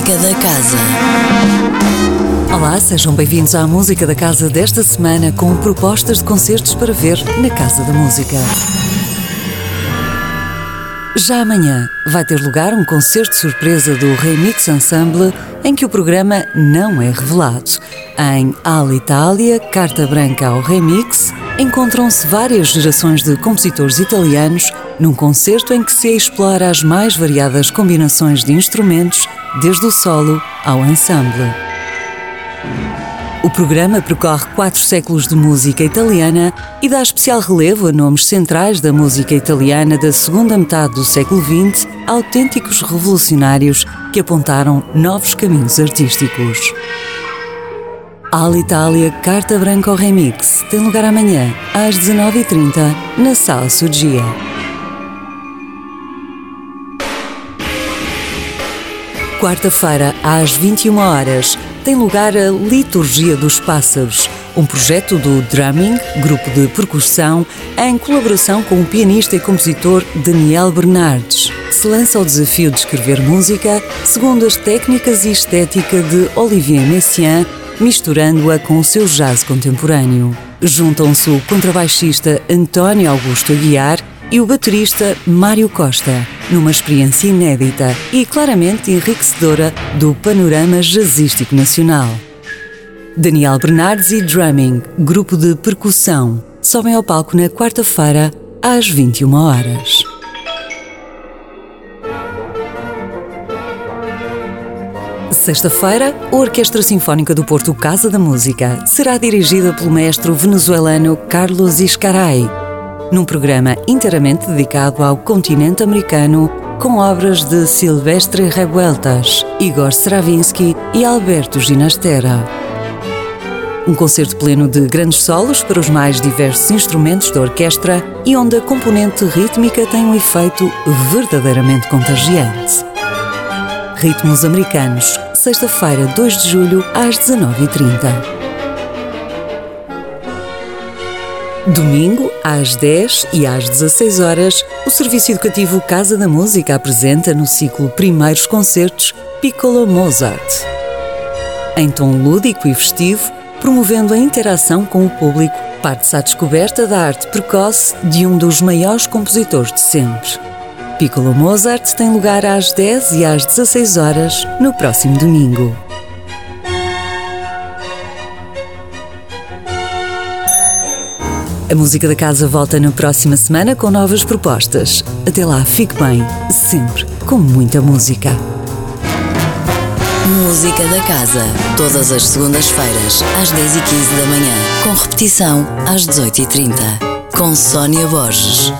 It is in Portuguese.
Música da Casa. Olá, sejam bem-vindos à Música da Casa desta semana com propostas de concertos para ver na Casa da Música. Já amanhã vai ter lugar um concerto surpresa do Remix Ensemble em que o programa não é revelado. Em Alitalia, Carta Branca ao Remix, encontram-se várias gerações de compositores italianos num concerto em que se explora as mais variadas combinações de instrumentos, desde o solo ao ensemble. O programa percorre quatro séculos de música italiana e dá especial relevo a nomes centrais da música italiana da segunda metade do século XX, autênticos revolucionários que apontaram novos caminhos artísticos. Alitalia Carta Branca Remix tem lugar amanhã, às 19h30, na Sala Sugia. Quarta-feira, às 21 horas, tem lugar a Liturgia dos Pássaros, um projeto do Drumming, grupo de percussão, em colaboração com o pianista e compositor Daniel Bernardes. Se lança ao desafio de escrever música segundo as técnicas e estética de Olivier Messiaen, misturando-a com o seu jazz contemporâneo. Juntam-se o contrabaixista António Augusto Aguiar e o baterista Mário Costa, numa experiência inédita e claramente enriquecedora do panorama jazzístico nacional. Daniel Bernardes e Drumming, grupo de percussão, sobem ao palco na quarta-feira, às 21 horas. Sexta-feira, a Orquestra Sinfónica do Porto Casa da Música será dirigida pelo mestre venezuelano Carlos Iscaray num programa inteiramente dedicado ao continente americano, com obras de Silvestre Revueltas, Igor Stravinsky e Alberto Ginastera. Um concerto pleno de grandes solos para os mais diversos instrumentos da orquestra e onde a componente rítmica tem um efeito verdadeiramente contagiante. Ritmos Americanos, sexta-feira, 2 de julho, às 19h30. Domingo, às 10 e às 16 horas, o Serviço Educativo Casa da Música apresenta no ciclo Primeiros Concertos Piccolo Mozart. Em tom lúdico e festivo, promovendo a interação com o público, parte-se à descoberta da arte precoce de um dos maiores compositores de sempre. Piccolo Mozart tem lugar às 10 e às 16 horas no próximo domingo. A música da casa volta na próxima semana com novas propostas. Até lá, fique bem, sempre com muita música. Música da Casa, todas as segundas-feiras, às 10h15 da manhã, com repetição às 18h30, com Sónia Borges.